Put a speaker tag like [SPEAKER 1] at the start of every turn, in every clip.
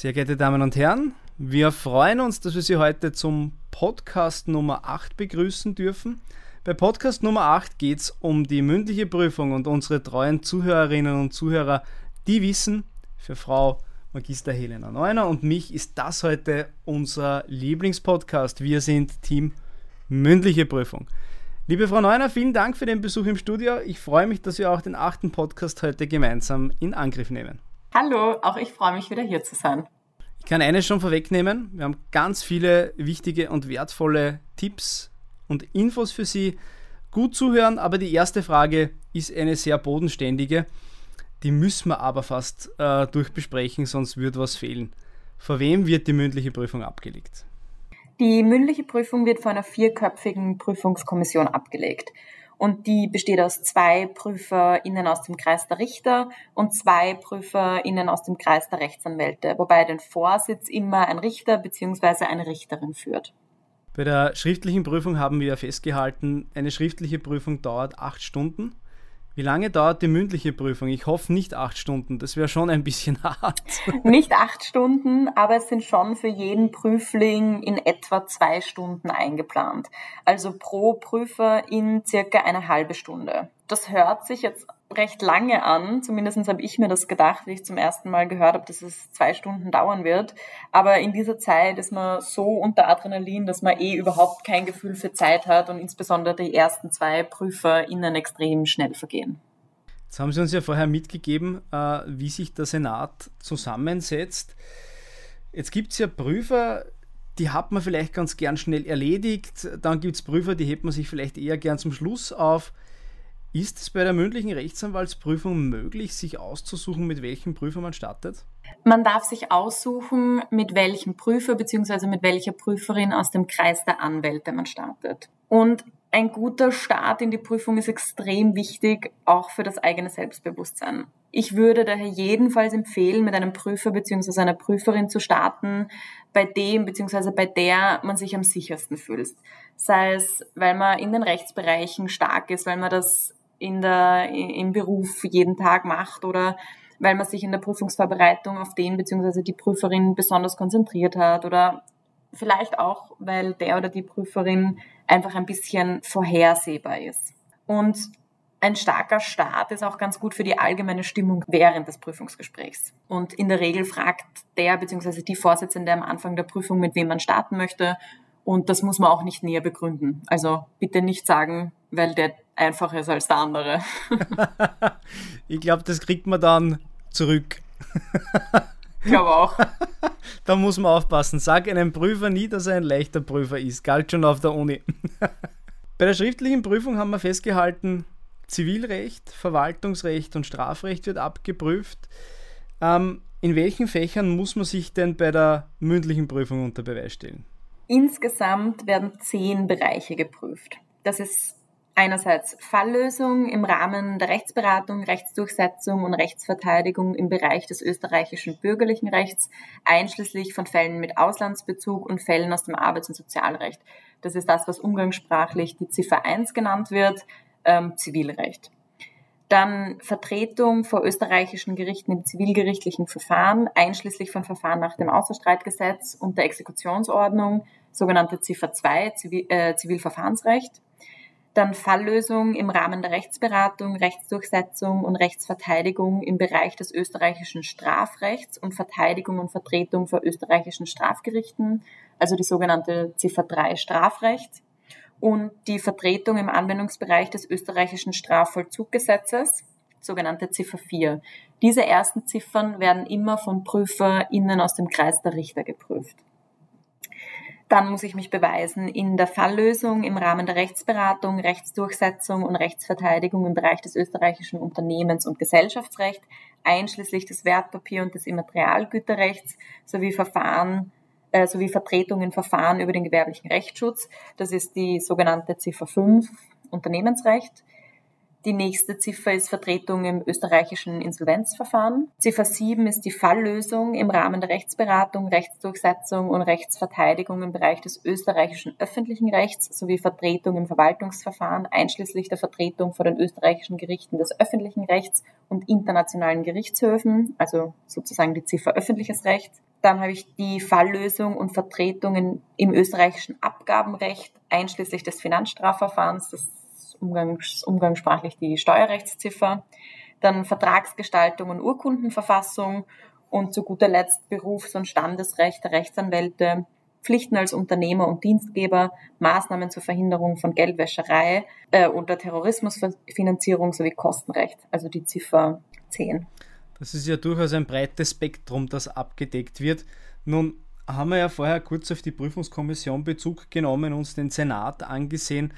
[SPEAKER 1] Sehr geehrte Damen und Herren, wir freuen uns, dass wir Sie heute zum Podcast Nummer 8 begrüßen dürfen. Bei Podcast Nummer 8 geht es um die mündliche Prüfung und unsere treuen Zuhörerinnen und Zuhörer, die wissen, für Frau Magister Helena Neuner und mich ist das heute unser Lieblingspodcast. Wir sind Team mündliche Prüfung. Liebe Frau Neuner, vielen Dank für den Besuch im Studio. Ich freue mich, dass wir auch den achten Podcast heute gemeinsam in Angriff nehmen.
[SPEAKER 2] Hallo, auch ich freue mich wieder hier zu sein.
[SPEAKER 1] Ich kann eines schon vorwegnehmen. Wir haben ganz viele wichtige und wertvolle Tipps und Infos für Sie. Gut zuhören, aber die erste Frage ist eine sehr bodenständige. Die müssen wir aber fast äh, durchbesprechen, sonst wird was fehlen. Vor wem wird die mündliche Prüfung abgelegt?
[SPEAKER 2] Die mündliche Prüfung wird von einer vierköpfigen Prüfungskommission abgelegt und die besteht aus zwei PrüferInnen aus dem Kreis der Richter und zwei PrüferInnen aus dem Kreis der Rechtsanwälte, wobei den Vorsitz immer ein Richter bzw. eine Richterin führt.
[SPEAKER 1] Bei der schriftlichen Prüfung haben wir festgehalten, eine schriftliche Prüfung dauert acht Stunden. Wie lange dauert die mündliche Prüfung? Ich hoffe nicht acht Stunden, das wäre schon ein bisschen hart.
[SPEAKER 2] Nicht acht Stunden, aber es sind schon für jeden Prüfling in etwa zwei Stunden eingeplant. Also pro Prüfer in circa eine halbe Stunde. Das hört sich jetzt recht lange an. Zumindest habe ich mir das gedacht, wie ich zum ersten Mal gehört habe, dass es zwei Stunden dauern wird. Aber in dieser Zeit ist man so unter Adrenalin, dass man eh überhaupt kein Gefühl für Zeit hat und insbesondere die ersten zwei PrüferInnen extrem schnell vergehen.
[SPEAKER 1] Jetzt haben Sie uns ja vorher mitgegeben, äh, wie sich der Senat zusammensetzt. Jetzt gibt es ja Prüfer, die hat man vielleicht ganz gern schnell erledigt. Dann gibt es Prüfer, die hebt man sich vielleicht eher gern zum Schluss auf. Ist es bei der mündlichen Rechtsanwaltsprüfung möglich, sich auszusuchen, mit welchem Prüfer man startet?
[SPEAKER 2] Man darf sich aussuchen, mit welchem Prüfer bzw. mit welcher Prüferin aus dem Kreis der Anwälte man startet. Und ein guter Start in die Prüfung ist extrem wichtig, auch für das eigene Selbstbewusstsein. Ich würde daher jedenfalls empfehlen, mit einem Prüfer bzw. einer Prüferin zu starten, bei dem bzw. bei der man sich am sichersten fühlt. Sei es, weil man in den Rechtsbereichen stark ist, weil man das in der, im Beruf jeden Tag macht oder weil man sich in der Prüfungsvorbereitung auf den bzw. die Prüferin besonders konzentriert hat oder vielleicht auch, weil der oder die Prüferin einfach ein bisschen vorhersehbar ist. Und ein starker Start ist auch ganz gut für die allgemeine Stimmung während des Prüfungsgesprächs. Und in der Regel fragt der bzw. die Vorsitzende am Anfang der Prüfung, mit wem man starten möchte. Und das muss man auch nicht näher begründen. Also bitte nicht sagen, weil der einfacher ist als der andere.
[SPEAKER 1] ich glaube, das kriegt man dann zurück.
[SPEAKER 2] ich glaube auch.
[SPEAKER 1] da muss man aufpassen. Sag einem Prüfer nie, dass er ein leichter Prüfer ist. Galt schon auf der Uni. Bei der schriftlichen Prüfung haben wir festgehalten, Zivilrecht, Verwaltungsrecht und Strafrecht wird abgeprüft. Ähm, in welchen Fächern muss man sich denn bei der mündlichen Prüfung unter Beweis stellen?
[SPEAKER 2] Insgesamt werden zehn Bereiche geprüft. Das ist einerseits Falllösung im Rahmen der Rechtsberatung, Rechtsdurchsetzung und Rechtsverteidigung im Bereich des österreichischen bürgerlichen Rechts, einschließlich von Fällen mit Auslandsbezug und Fällen aus dem Arbeits- und Sozialrecht. Das ist das, was umgangssprachlich die Ziffer 1 genannt wird, ähm, Zivilrecht. Dann Vertretung vor österreichischen Gerichten im zivilgerichtlichen Verfahren, einschließlich von Verfahren nach dem Außerstreitgesetz und der Exekutionsordnung, sogenannte Ziffer 2, Zivil, äh, Zivilverfahrensrecht dann Falllösung im Rahmen der Rechtsberatung, Rechtsdurchsetzung und Rechtsverteidigung im Bereich des österreichischen Strafrechts und Verteidigung und Vertretung vor österreichischen Strafgerichten, also die sogenannte Ziffer 3 Strafrecht und die Vertretung im Anwendungsbereich des österreichischen Strafvollzuggesetzes, sogenannte Ziffer 4. Diese ersten Ziffern werden immer von PrüferInnen aus dem Kreis der Richter geprüft. Dann muss ich mich beweisen in der Falllösung im Rahmen der Rechtsberatung, Rechtsdurchsetzung und Rechtsverteidigung im Bereich des österreichischen Unternehmens- und Gesellschaftsrechts, einschließlich des Wertpapier- und des Immaterialgüterrechts sowie Verfahren äh, sowie Vertretung in Verfahren über den gewerblichen Rechtsschutz. Das ist die sogenannte Ziffer 5 Unternehmensrecht. Die nächste Ziffer ist Vertretung im österreichischen Insolvenzverfahren. Ziffer 7 ist die Falllösung im Rahmen der Rechtsberatung, Rechtsdurchsetzung und Rechtsverteidigung im Bereich des österreichischen öffentlichen Rechts sowie Vertretung im Verwaltungsverfahren, einschließlich der Vertretung vor den österreichischen Gerichten des öffentlichen Rechts und internationalen Gerichtshöfen, also sozusagen die Ziffer öffentliches Recht. Dann habe ich die Falllösung und Vertretungen im österreichischen Abgabenrecht, einschließlich des Finanzstrafverfahrens, das umgangs, umgangssprachlich die Steuerrechtsziffer. Dann Vertragsgestaltung und Urkundenverfassung und zu guter Letzt Berufs- und Standesrecht der Rechtsanwälte, Pflichten als Unternehmer und Dienstgeber, Maßnahmen zur Verhinderung von Geldwäscherei äh, und der Terrorismusfinanzierung sowie Kostenrecht, also die Ziffer 10.
[SPEAKER 1] Das ist ja durchaus ein breites Spektrum, das abgedeckt wird. Nun haben wir ja vorher kurz auf die Prüfungskommission Bezug genommen, uns den Senat angesehen.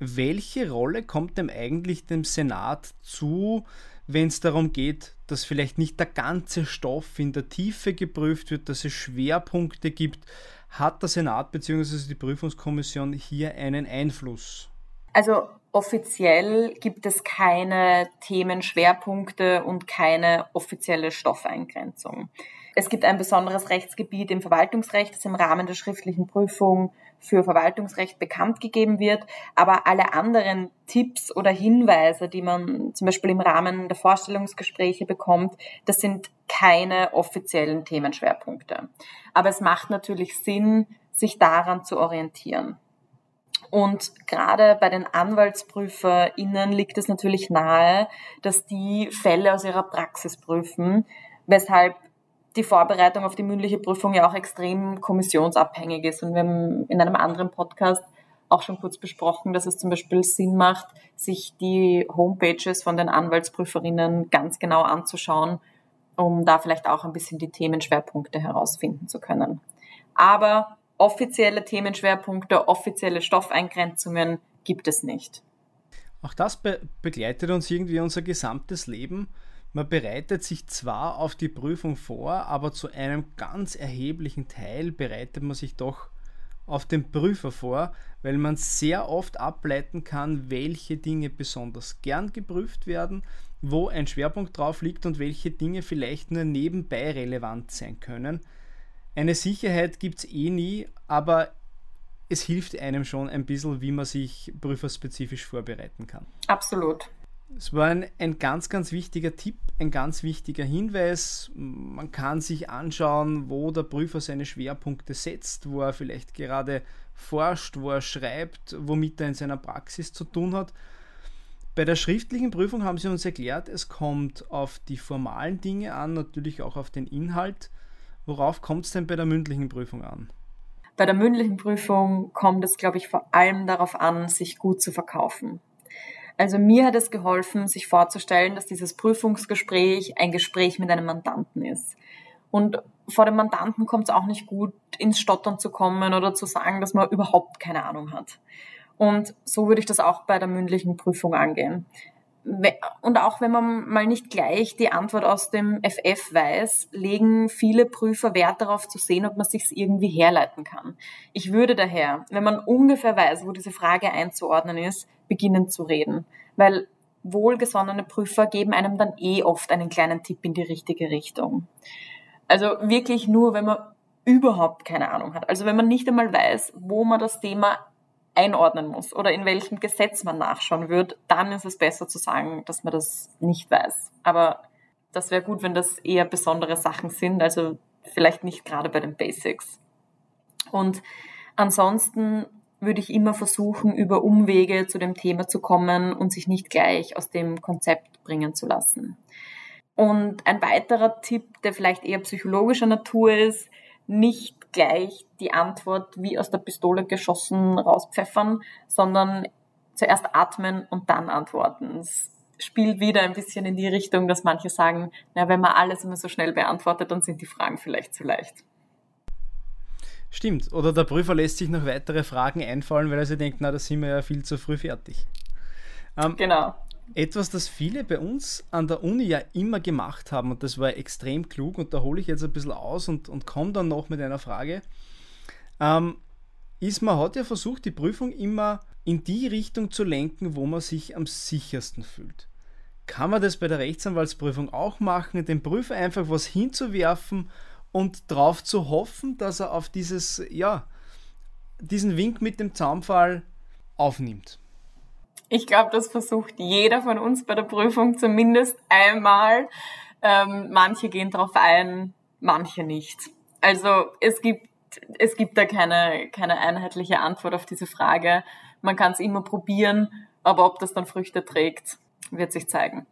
[SPEAKER 1] Welche Rolle kommt denn eigentlich dem Senat zu, wenn es darum geht, dass vielleicht nicht der ganze Stoff in der Tiefe geprüft wird, dass es Schwerpunkte gibt? Hat der Senat bzw. die Prüfungskommission hier einen Einfluss?
[SPEAKER 2] Also offiziell gibt es keine Themenschwerpunkte und keine offizielle Stoffeingrenzung. Es gibt ein besonderes Rechtsgebiet im Verwaltungsrecht, das im Rahmen der schriftlichen Prüfung für Verwaltungsrecht bekannt gegeben wird. Aber alle anderen Tipps oder Hinweise, die man zum Beispiel im Rahmen der Vorstellungsgespräche bekommt, das sind keine offiziellen Themenschwerpunkte. Aber es macht natürlich Sinn, sich daran zu orientieren. Und gerade bei den AnwaltsprüferInnen liegt es natürlich nahe, dass die Fälle aus ihrer Praxis prüfen, weshalb die Vorbereitung auf die mündliche Prüfung ja auch extrem kommissionsabhängig ist. Und wir haben in einem anderen Podcast auch schon kurz besprochen, dass es zum Beispiel Sinn macht, sich die Homepages von den Anwaltsprüferinnen ganz genau anzuschauen, um da vielleicht auch ein bisschen die Themenschwerpunkte herausfinden zu können. Aber offizielle Themenschwerpunkte, offizielle Stoffeingrenzungen gibt es nicht.
[SPEAKER 1] Auch das be begleitet uns irgendwie unser gesamtes Leben. Man bereitet sich zwar auf die Prüfung vor, aber zu einem ganz erheblichen Teil bereitet man sich doch auf den Prüfer vor, weil man sehr oft ableiten kann, welche Dinge besonders gern geprüft werden, wo ein Schwerpunkt drauf liegt und welche Dinge vielleicht nur nebenbei relevant sein können eine Sicherheit gibt es eh nie, aber es hilft einem schon ein bisschen, wie man sich prüferspezifisch vorbereiten kann.
[SPEAKER 2] Absolut.
[SPEAKER 1] Es war ein, ein ganz, ganz wichtiger Tipp, ein ganz wichtiger Hinweis. Man kann sich anschauen, wo der Prüfer seine Schwerpunkte setzt, wo er vielleicht gerade forscht, wo er schreibt, womit er in seiner Praxis zu tun hat. Bei der schriftlichen Prüfung haben Sie uns erklärt, es kommt auf die formalen Dinge an, natürlich auch auf den Inhalt. Worauf kommt es denn bei der mündlichen Prüfung an?
[SPEAKER 2] Bei der mündlichen Prüfung kommt es, glaube ich, vor allem darauf an, sich gut zu verkaufen. Also mir hat es geholfen, sich vorzustellen, dass dieses Prüfungsgespräch ein Gespräch mit einem Mandanten ist. Und vor dem Mandanten kommt es auch nicht gut, ins Stottern zu kommen oder zu sagen, dass man überhaupt keine Ahnung hat. Und so würde ich das auch bei der mündlichen Prüfung angehen und auch wenn man mal nicht gleich die Antwort aus dem FF weiß, legen viele Prüfer Wert darauf zu sehen, ob man sich irgendwie herleiten kann. Ich würde daher, wenn man ungefähr weiß, wo diese Frage einzuordnen ist, beginnen zu reden, weil wohlgesonnene Prüfer geben einem dann eh oft einen kleinen Tipp in die richtige Richtung. Also wirklich nur, wenn man überhaupt keine Ahnung hat. Also wenn man nicht einmal weiß, wo man das Thema einordnen muss oder in welchem Gesetz man nachschauen wird, dann ist es besser zu sagen, dass man das nicht weiß. Aber das wäre gut, wenn das eher besondere Sachen sind, also vielleicht nicht gerade bei den Basics. Und ansonsten würde ich immer versuchen, über Umwege zu dem Thema zu kommen und sich nicht gleich aus dem Konzept bringen zu lassen. Und ein weiterer Tipp, der vielleicht eher psychologischer Natur ist, nicht gleich die Antwort wie aus der Pistole geschossen rauspfeffern, sondern zuerst atmen und dann antworten. Es spielt wieder ein bisschen in die Richtung, dass manche sagen, na, wenn man alles immer so schnell beantwortet, dann sind die Fragen vielleicht zu leicht.
[SPEAKER 1] Stimmt. Oder der Prüfer lässt sich noch weitere Fragen einfallen, weil er sich denkt, na, da sind wir ja viel zu früh fertig.
[SPEAKER 2] Ähm, genau.
[SPEAKER 1] Etwas, das viele bei uns an der Uni ja immer gemacht haben, und das war extrem klug, und da hole ich jetzt ein bisschen aus und, und komme dann noch mit einer Frage, ähm, ist, man hat ja versucht, die Prüfung immer in die Richtung zu lenken, wo man sich am sichersten fühlt. Kann man das bei der Rechtsanwaltsprüfung auch machen, dem Prüfer einfach was hinzuwerfen und darauf zu hoffen, dass er auf dieses, ja, diesen Wink mit dem Zaunfall aufnimmt?
[SPEAKER 2] Ich glaube, das versucht jeder von uns bei der Prüfung zumindest einmal. Ähm, manche gehen darauf ein, manche nicht. Also es gibt, es gibt da keine, keine einheitliche Antwort auf diese Frage. Man kann es immer probieren, aber ob das dann Früchte trägt, wird sich zeigen.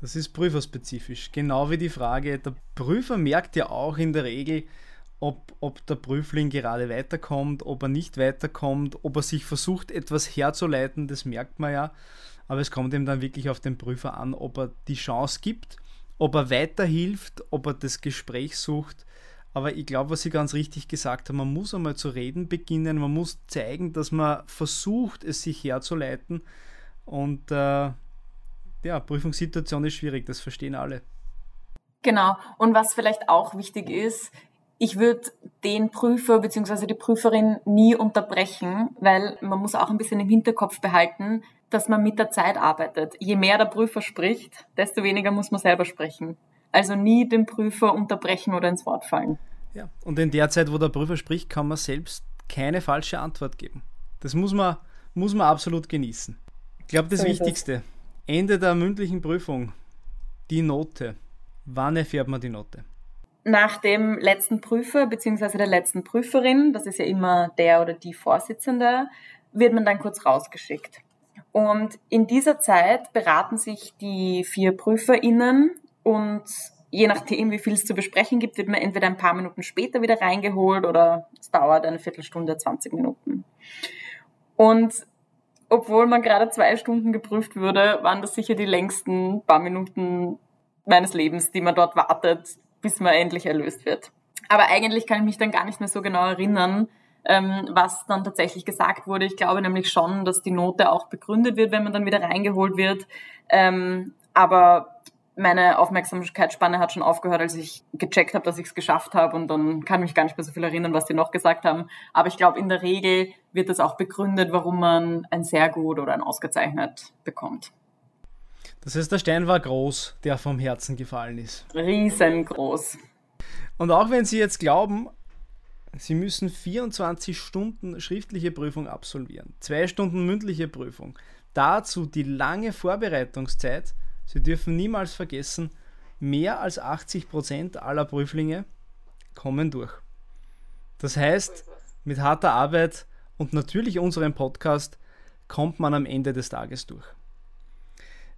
[SPEAKER 1] Das ist prüferspezifisch. Genau wie die Frage, der Prüfer merkt ja auch in der Regel, ob, ob der Prüfling gerade weiterkommt, ob er nicht weiterkommt, ob er sich versucht, etwas herzuleiten, das merkt man ja. Aber es kommt ihm dann wirklich auf den Prüfer an, ob er die Chance gibt, ob er weiterhilft, ob er das Gespräch sucht. Aber ich glaube, was Sie ganz richtig gesagt haben, man muss einmal zu reden beginnen, man muss zeigen, dass man versucht, es sich herzuleiten. Und äh, ja, Prüfungssituation ist schwierig, das verstehen alle.
[SPEAKER 2] Genau. Und was vielleicht auch wichtig ist, ich würde den Prüfer bzw. die Prüferin nie unterbrechen, weil man muss auch ein bisschen im Hinterkopf behalten, dass man mit der Zeit arbeitet. Je mehr der Prüfer spricht, desto weniger muss man selber sprechen. Also nie den Prüfer unterbrechen oder ins Wort fallen.
[SPEAKER 1] Ja, und in der Zeit, wo der Prüfer spricht, kann man selbst keine falsche Antwort geben. Das muss man, muss man absolut genießen. Ich glaube, das so Wichtigste, Ende der mündlichen Prüfung, die Note. Wann erfährt man die Note?
[SPEAKER 2] Nach dem letzten Prüfer bzw. der letzten Prüferin, das ist ja immer der oder die Vorsitzende, wird man dann kurz rausgeschickt. Und in dieser Zeit beraten sich die vier PrüferInnen und je nachdem, wie viel es zu besprechen gibt, wird man entweder ein paar Minuten später wieder reingeholt oder es dauert eine Viertelstunde, 20 Minuten. Und obwohl man gerade zwei Stunden geprüft würde, waren das sicher die längsten paar Minuten meines Lebens, die man dort wartet, bis man endlich erlöst wird. Aber eigentlich kann ich mich dann gar nicht mehr so genau erinnern, ähm, was dann tatsächlich gesagt wurde. Ich glaube nämlich schon, dass die Note auch begründet wird, wenn man dann wieder reingeholt wird. Ähm, aber meine Aufmerksamkeitsspanne hat schon aufgehört, als ich gecheckt habe, dass ich es geschafft habe und dann kann ich mich gar nicht mehr so viel erinnern, was die noch gesagt haben. Aber ich glaube, in der Regel wird das auch begründet, warum man ein sehr gut oder ein ausgezeichnet bekommt.
[SPEAKER 1] Das heißt, der Stein war groß, der vom Herzen gefallen ist.
[SPEAKER 2] Riesengroß.
[SPEAKER 1] Und auch wenn Sie jetzt glauben, Sie müssen 24 Stunden schriftliche Prüfung absolvieren, zwei Stunden mündliche Prüfung, dazu die lange Vorbereitungszeit. Sie dürfen niemals vergessen, mehr als 80 Prozent aller Prüflinge kommen durch. Das heißt, mit harter Arbeit und natürlich unserem Podcast kommt man am Ende des Tages durch.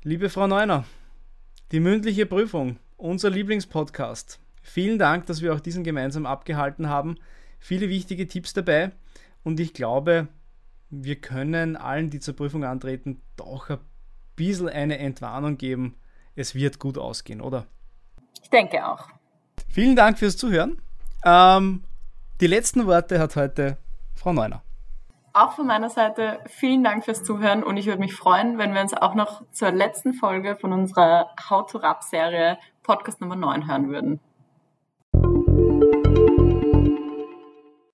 [SPEAKER 1] Liebe Frau Neuner, die mündliche Prüfung, unser Lieblingspodcast. Vielen Dank, dass wir auch diesen gemeinsam abgehalten haben. Viele wichtige Tipps dabei und ich glaube, wir können allen, die zur Prüfung antreten, doch ein bisschen eine Entwarnung geben. Es wird gut ausgehen, oder?
[SPEAKER 2] Ich denke auch.
[SPEAKER 1] Vielen Dank fürs Zuhören. Ähm, die letzten Worte hat heute Frau Neuner.
[SPEAKER 2] Auch von meiner Seite vielen Dank fürs Zuhören und ich würde mich freuen, wenn wir uns auch noch zur letzten Folge von unserer How to Rap Serie Podcast Nummer 9 hören würden.